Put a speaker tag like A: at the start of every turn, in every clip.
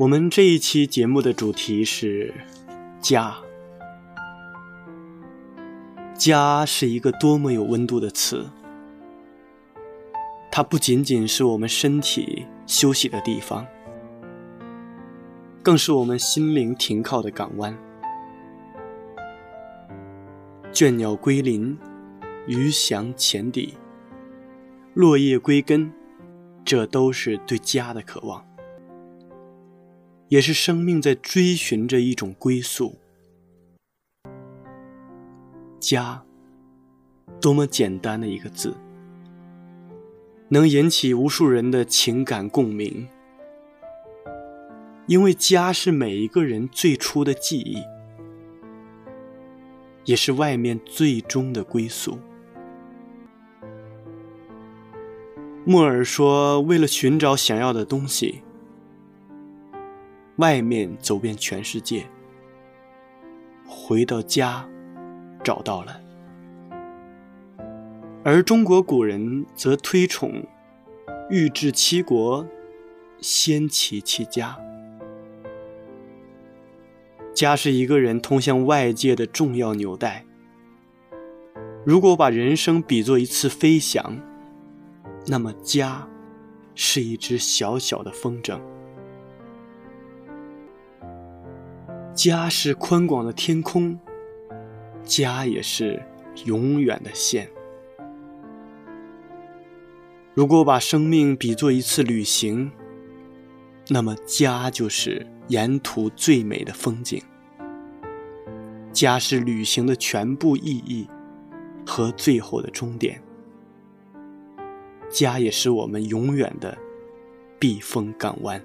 A: 我们这一期节目的主题是家。家是一个多么有温度的词，它不仅仅是我们身体休息的地方，更是我们心灵停靠的港湾。倦鸟归林，鱼翔浅底，落叶归根，这都是对家的渴望。也是生命在追寻着一种归宿。家，多么简单的一个字，能引起无数人的情感共鸣。因为家是每一个人最初的记忆，也是外面最终的归宿。莫尔说：“为了寻找想要的东西。”外面走遍全世界，回到家，找到了。而中国古人则推崇“欲治其国，先齐其家”。家是一个人通向外界的重要纽带。如果把人生比作一次飞翔，那么家是一只小小的风筝。家是宽广的天空，家也是永远的线。如果把生命比作一次旅行，那么家就是沿途最美的风景。家是旅行的全部意义和最后的终点。家也是我们永远的避风港湾。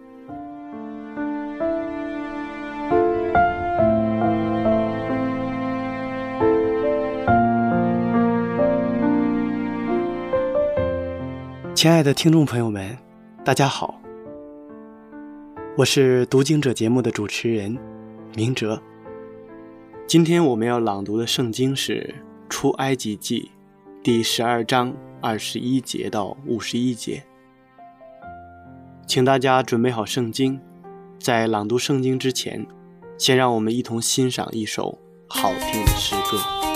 A: 亲爱的听众朋友们，大家好，我是读经者节目的主持人明哲。今天我们要朗读的圣经是《出埃及记》第十二章二十一节到五十一节，请大家准备好圣经。在朗读圣经之前，先让我们一同欣赏一首好听的诗歌。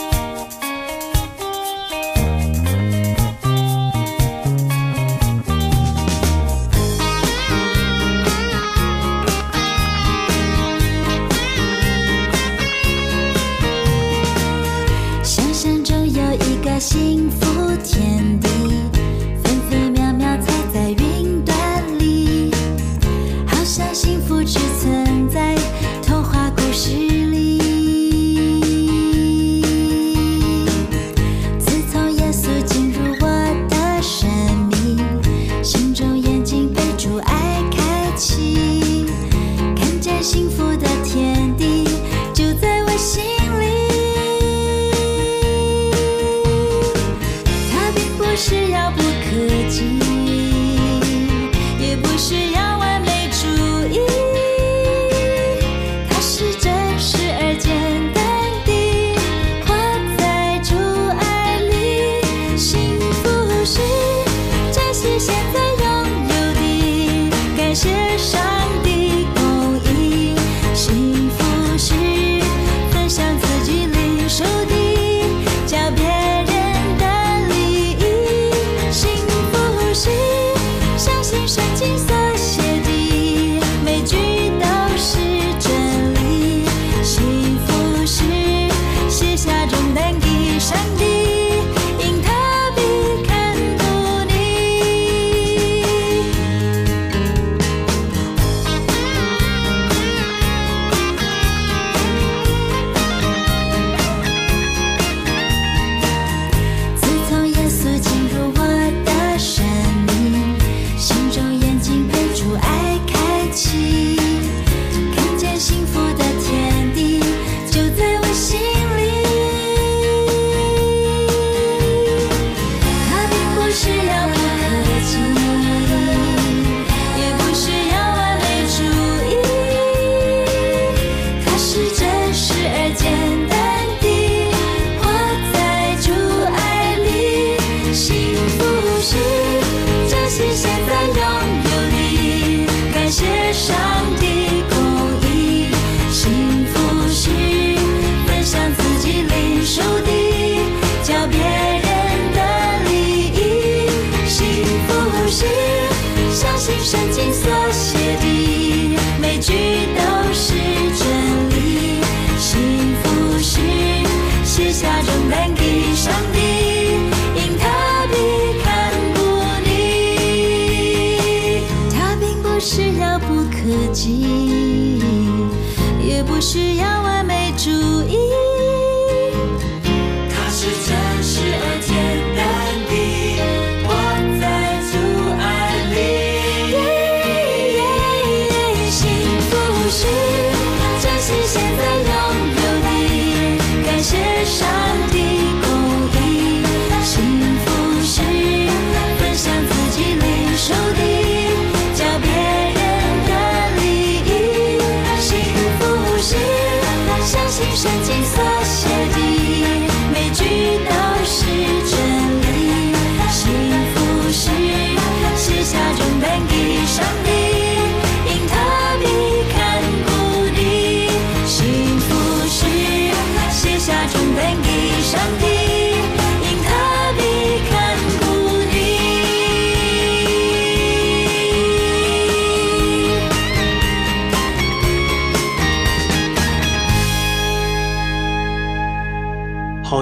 B: She's 不需要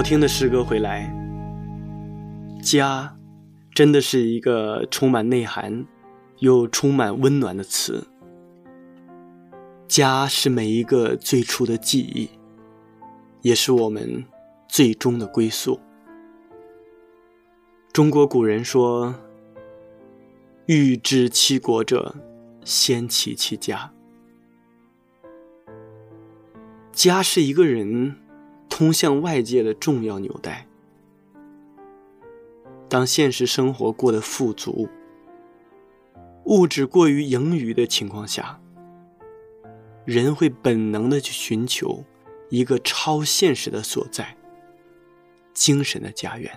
A: 听的诗歌回来，家真的是一个充满内涵又充满温暖的词。家是每一个最初的记忆，也是我们最终的归宿。中国古人说：“欲知其国者，先齐其家。”家是一个人通向外界的重要纽带。当现实生活过得富足，物质过于盈余的情况下，人会本能的去寻求一个超现实的所在——精神的家园。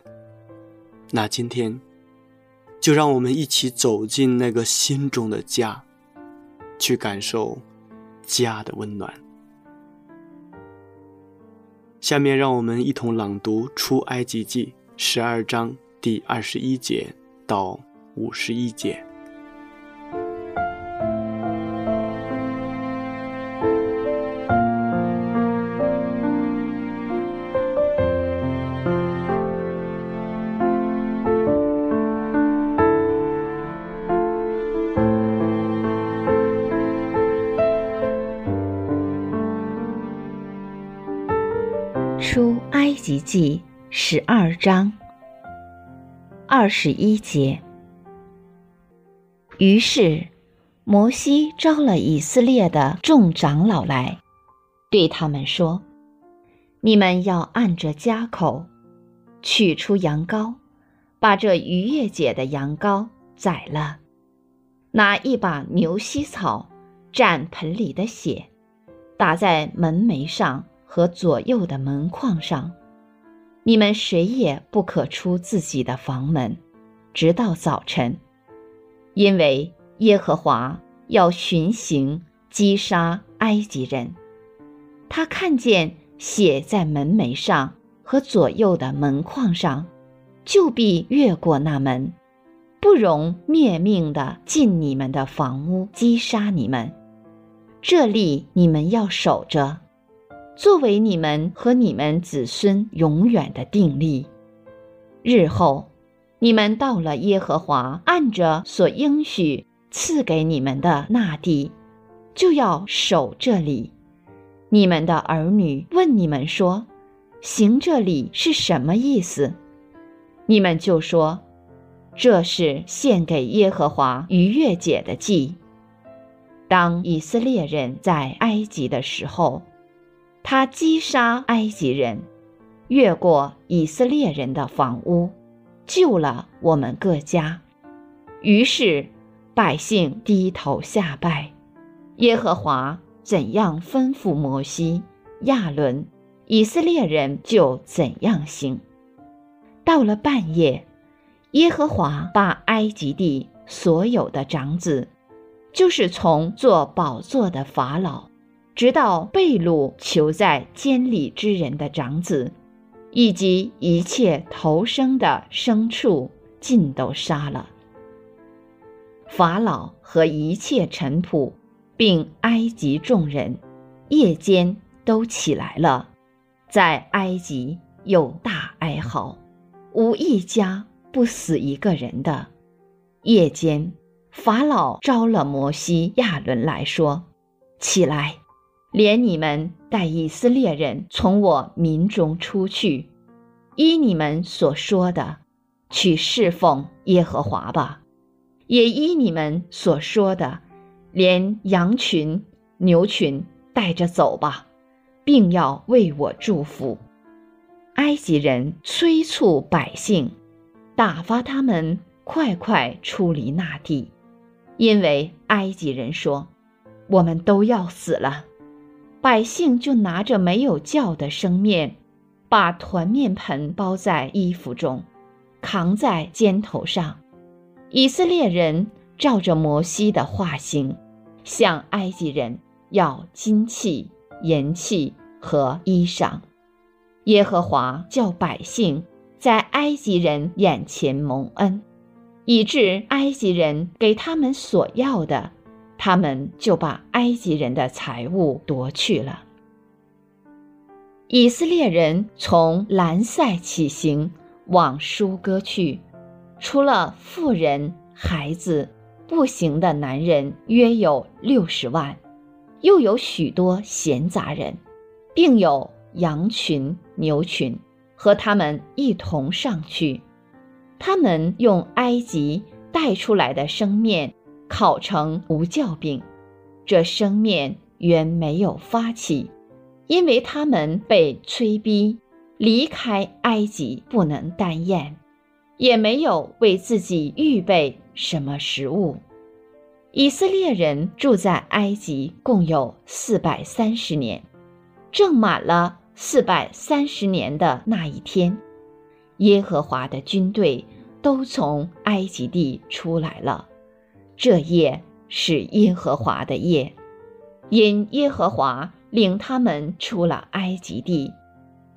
A: 那今天，就让我们一起走进那个心中的家，去感受家的温暖。下面让我们一同朗读《出埃及记》十二章第二十一节到五十一节。
C: 二十一节。于是，摩西招了以色列的众长老来，对他们说：“你们要按着家口，取出羊羔，把这逾越节的羊羔宰了，拿一把牛膝草蘸盆里的血，打在门楣上。”和左右的门框上，你们谁也不可出自己的房门，直到早晨，因为耶和华要巡行击杀埃及人。他看见血在门楣上和左右的门框上，就必越过那门，不容灭命的进你们的房屋击杀你们。这里你们要守着。作为你们和你们子孙永远的定力，日后你们到了耶和华按着所应许赐给你们的那地，就要守这里。你们的儿女问你们说：“行这里是什么意思？”你们就说：“这是献给耶和华逾越节的祭。”当以色列人在埃及的时候。他击杀埃及人，越过以色列人的房屋，救了我们各家。于是百姓低头下拜，耶和华怎样吩咐摩西、亚伦，以色列人就怎样行。到了半夜，耶和华把埃及地所有的长子，就是从做宝座的法老。直到被掳囚在监里之人的长子，以及一切投生的牲畜，尽都杀了。法老和一切臣仆，并埃及众人，夜间都起来了，在埃及有大哀嚎，无一家不死一个人的。夜间，法老招了摩西、亚伦来说：“起来，连你们带以色列人从我民中出去，依你们所说的，去侍奉耶和华吧；也依你们所说的，连羊群、牛群带着走吧，并要为我祝福。”埃及人催促百姓，打发他们快快出离那地。因为埃及人说：“我们都要死了。”百姓就拿着没有叫的生面，把团面盆包在衣服中，扛在肩头上。以色列人照着摩西的画行，向埃及人要金器、银器和衣裳。耶和华叫百姓在埃及人眼前蒙恩。以致埃及人给他们所要的，他们就把埃及人的财物夺去了。以色列人从兰塞起行，往舒歌去，除了妇人、孩子、步行的男人约有六十万，又有许多闲杂人，并有羊群、牛群，和他们一同上去。他们用埃及带出来的生面烤成无酵饼，这生面原没有发起，因为他们被催逼离开埃及，不能单咽，也没有为自己预备什么食物。以色列人住在埃及共有四百三十年，正满了四百三十年的那一天。耶和华的军队都从埃及地出来了，这夜是耶和华的夜，因耶和华领他们出了埃及地，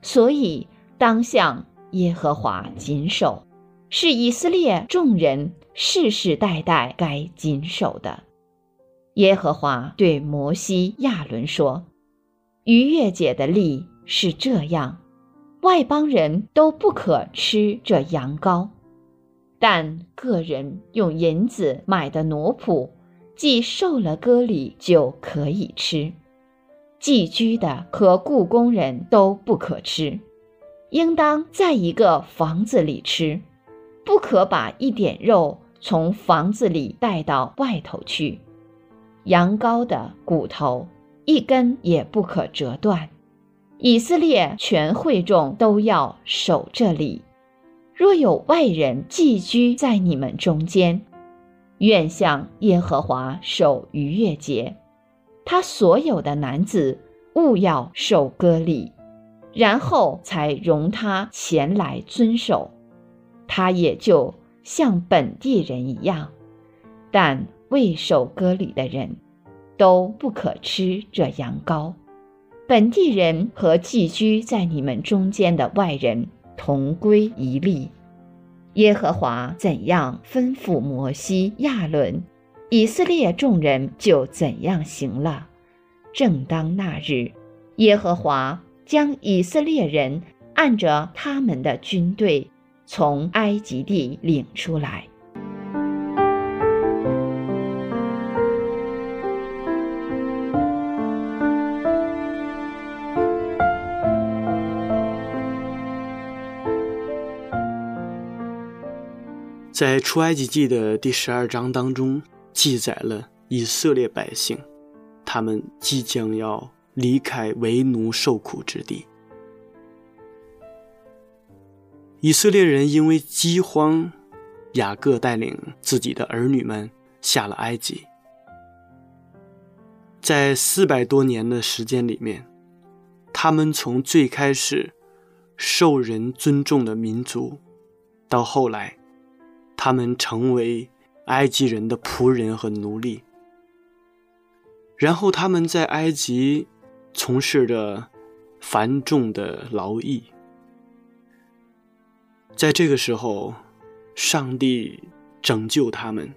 C: 所以当向耶和华谨守，是以色列众人世世代代该谨守的。耶和华对摩西、亚伦说：“逾越节的例是这样。”外邦人都不可吃这羊羔，但个人用银子买的奴仆，既受了割礼，就可以吃。寄居的和雇工人都不可吃，应当在一个房子里吃，不可把一点肉从房子里带到外头去。羊羔的骨头一根也不可折断。以色列全会众都要守这里。若有外人寄居在你们中间，愿向耶和华守逾越节。他所有的男子务要受割礼，然后才容他前来遵守。他也就像本地人一样，但未受割礼的人，都不可吃这羊羔。本地人和寄居在你们中间的外人同归一例。耶和华怎样吩咐摩西、亚伦，以色列众人就怎样行了。正当那日，耶和华将以色列人按着他们的军队从埃及地领出来。
A: 在出埃及记的第十二章当中，记载了以色列百姓，他们即将要离开为奴受苦之地。以色列人因为饥荒，雅各带领自己的儿女们下了埃及。在四百多年的时间里面，他们从最开始受人尊重的民族，到后来。他们成为埃及人的仆人和奴隶，然后他们在埃及从事着繁重的劳役。在这个时候，上帝拯救他们。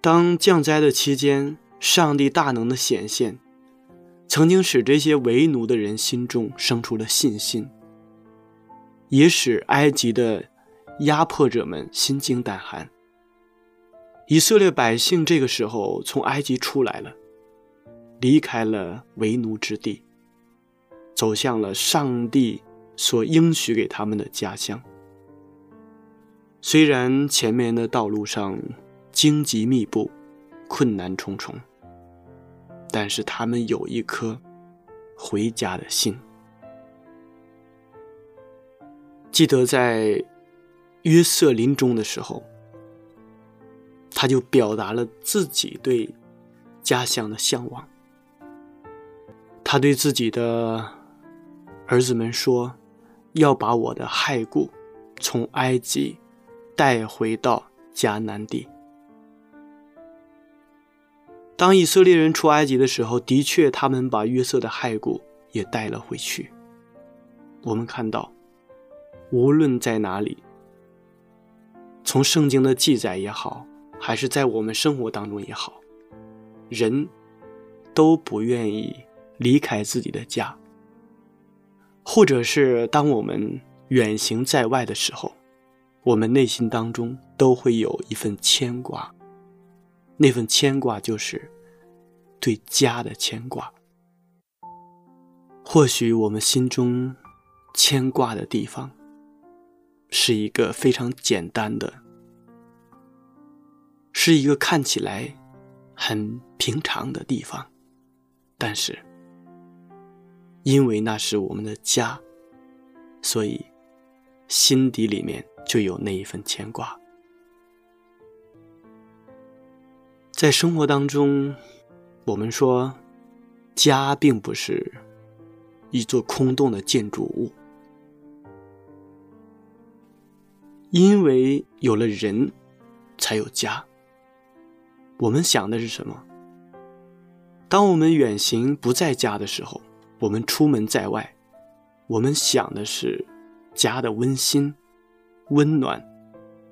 A: 当降灾的期间，上帝大能的显现，曾经使这些为奴的人心中生出了信心，也使埃及的。压迫者们心惊胆寒，以色列百姓这个时候从埃及出来了，离开了为奴之地，走向了上帝所应许给他们的家乡。虽然前面的道路上荆棘密布，困难重重，但是他们有一颗回家的心。记得在约瑟临终的时候，他就表达了自己对家乡的向往。他对自己的儿子们说：“要把我的骸骨从埃及带回到迦南地。”当以色列人出埃及的时候，的确，他们把约瑟的骸骨也带了回去。我们看到。无论在哪里，从圣经的记载也好，还是在我们生活当中也好，人都不愿意离开自己的家，或者是当我们远行在外的时候，我们内心当中都会有一份牵挂，那份牵挂就是对家的牵挂。或许我们心中牵挂的地方。是一个非常简单的，是一个看起来很平常的地方，但是因为那是我们的家，所以心底里面就有那一份牵挂。在生活当中，我们说家并不是一座空洞的建筑物。因为有了人，才有家。我们想的是什么？当我们远行不在家的时候，我们出门在外，我们想的是家的温馨、温暖，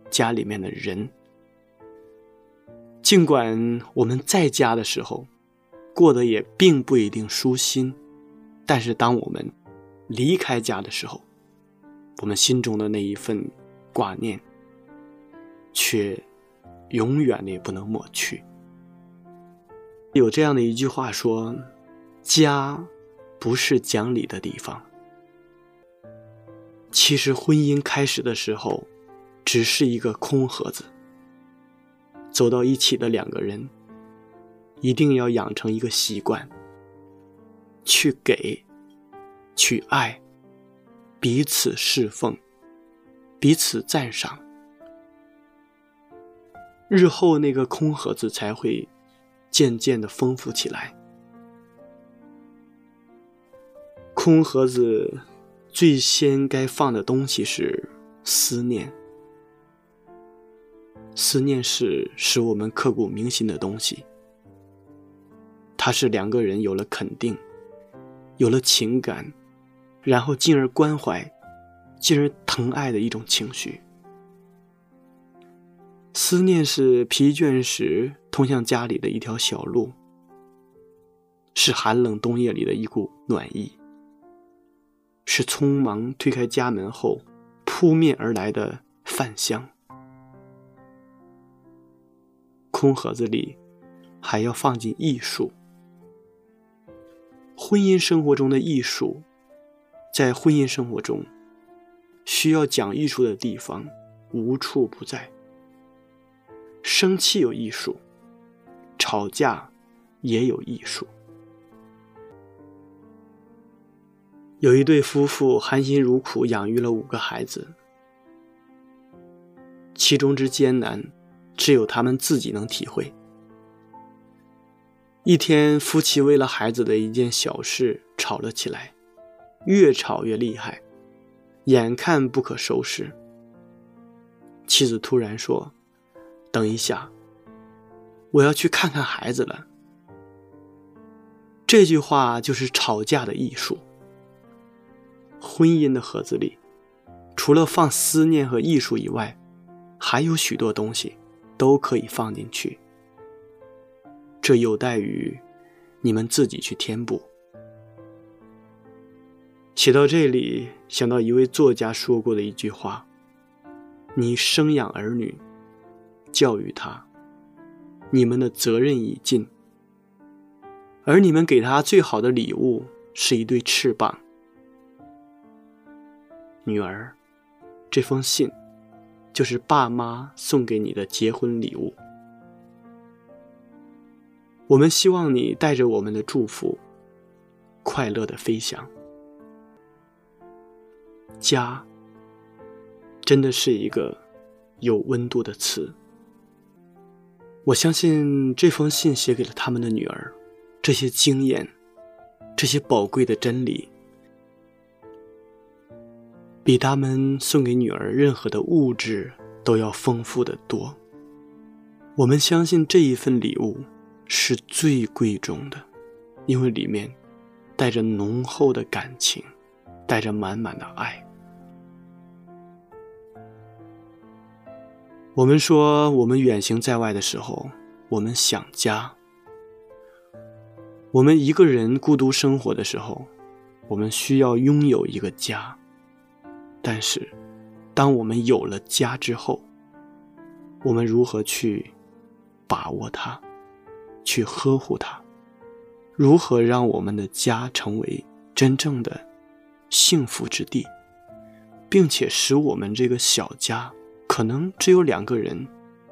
A: 家里面的人。尽管我们在家的时候过得也并不一定舒心，但是当我们离开家的时候，我们心中的那一份。挂念，却永远的也不能抹去。有这样的一句话说：“家不是讲理的地方。”其实，婚姻开始的时候，只是一个空盒子。走到一起的两个人，一定要养成一个习惯，去给，去爱，彼此侍奉。彼此赞赏，日后那个空盒子才会渐渐的丰富起来。空盒子最先该放的东西是思念，思念是使我们刻骨铭心的东西。它是两个人有了肯定，有了情感，然后进而关怀。进而疼爱的一种情绪。思念是疲倦时通向家里的一条小路，是寒冷冬夜里的一股暖意，是匆忙推开家门后扑面而来的饭香。空盒子里还要放进艺术，婚姻生活中的艺术，在婚姻生活中。需要讲艺术的地方无处不在。生气有艺术，吵架也有艺术。有一对夫妇含辛茹苦养育了五个孩子，其中之艰难，只有他们自己能体会。一天，夫妻为了孩子的一件小事吵了起来，越吵越厉害。眼看不可收拾，妻子突然说：“等一下，我要去看看孩子了。”这句话就是吵架的艺术。婚姻的盒子里，除了放思念和艺术以外，还有许多东西都可以放进去，这有待于你们自己去填补。写到这里，想到一位作家说过的一句话：“你生养儿女，教育他，你们的责任已尽，而你们给他最好的礼物是一对翅膀。女儿，这封信就是爸妈送给你的结婚礼物。我们希望你带着我们的祝福，快乐的飞翔。家，真的是一个有温度的词。我相信这封信写给了他们的女儿，这些经验，这些宝贵的真理，比他们送给女儿任何的物质都要丰富的多。我们相信这一份礼物。是最贵重的，因为里面带着浓厚的感情，带着满满的爱。我们说，我们远行在外的时候，我们想家；我们一个人孤独生活的时候，我们需要拥有一个家。但是，当我们有了家之后，我们如何去把握它？去呵护它，如何让我们的家成为真正的幸福之地，并且使我们这个小家可能只有两个人、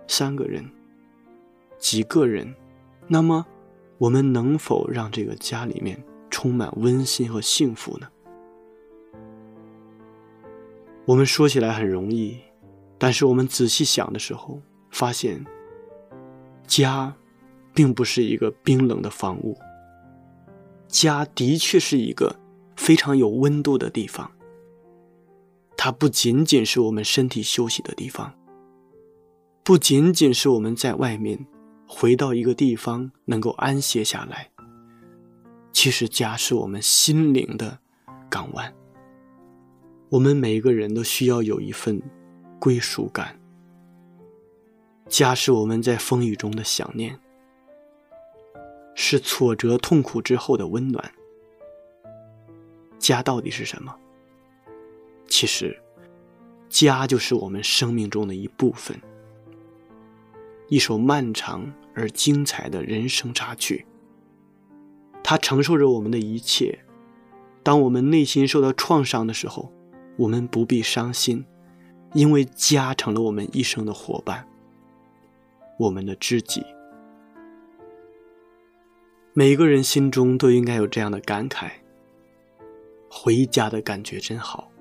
A: 三个人、几个人，那么我们能否让这个家里面充满温馨和幸福呢？我们说起来很容易，但是我们仔细想的时候，发现家。并不是一个冰冷的房屋，家的确是一个非常有温度的地方。它不仅仅是我们身体休息的地方，不仅仅是我们在外面回到一个地方能够安歇下来。其实，家是我们心灵的港湾。我们每一个人都需要有一份归属感。家是我们在风雨中的想念。是挫折、痛苦之后的温暖。家到底是什么？其实，家就是我们生命中的一部分，一首漫长而精彩的人生插曲。它承受着我们的一切。当我们内心受到创伤的时候，我们不必伤心，因为家成了我们一生的伙伴，我们的知己。每个人心中都应该有这样的感慨：回家的感觉真好。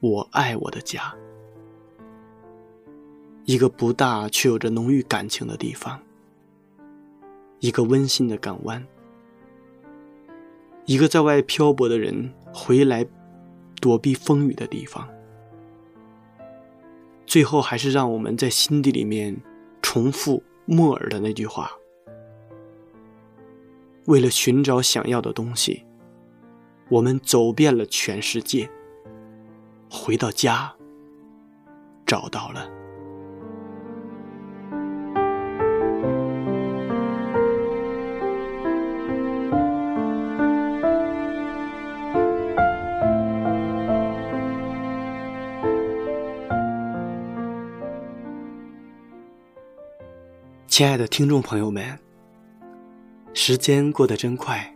A: 我爱我的家，一个不大却有着浓郁感情的地方，一个温馨的港湾，一个在外漂泊的人回来躲避风雨的地方。最后，还是让我们在心底里面重复莫尔的那句话。为了寻找想要的东西，我们走遍了全世界。回到家，找到了。亲爱的听众朋友们。时间过得真快，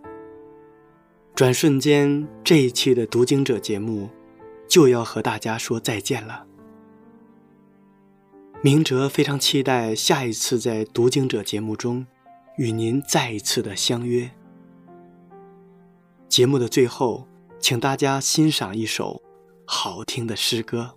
A: 转瞬间，这一期的读经者节目就要和大家说再见了。明哲非常期待下一次在读经者节目中与您再一次的相约。节目的最后，请大家欣赏一首好听的诗歌。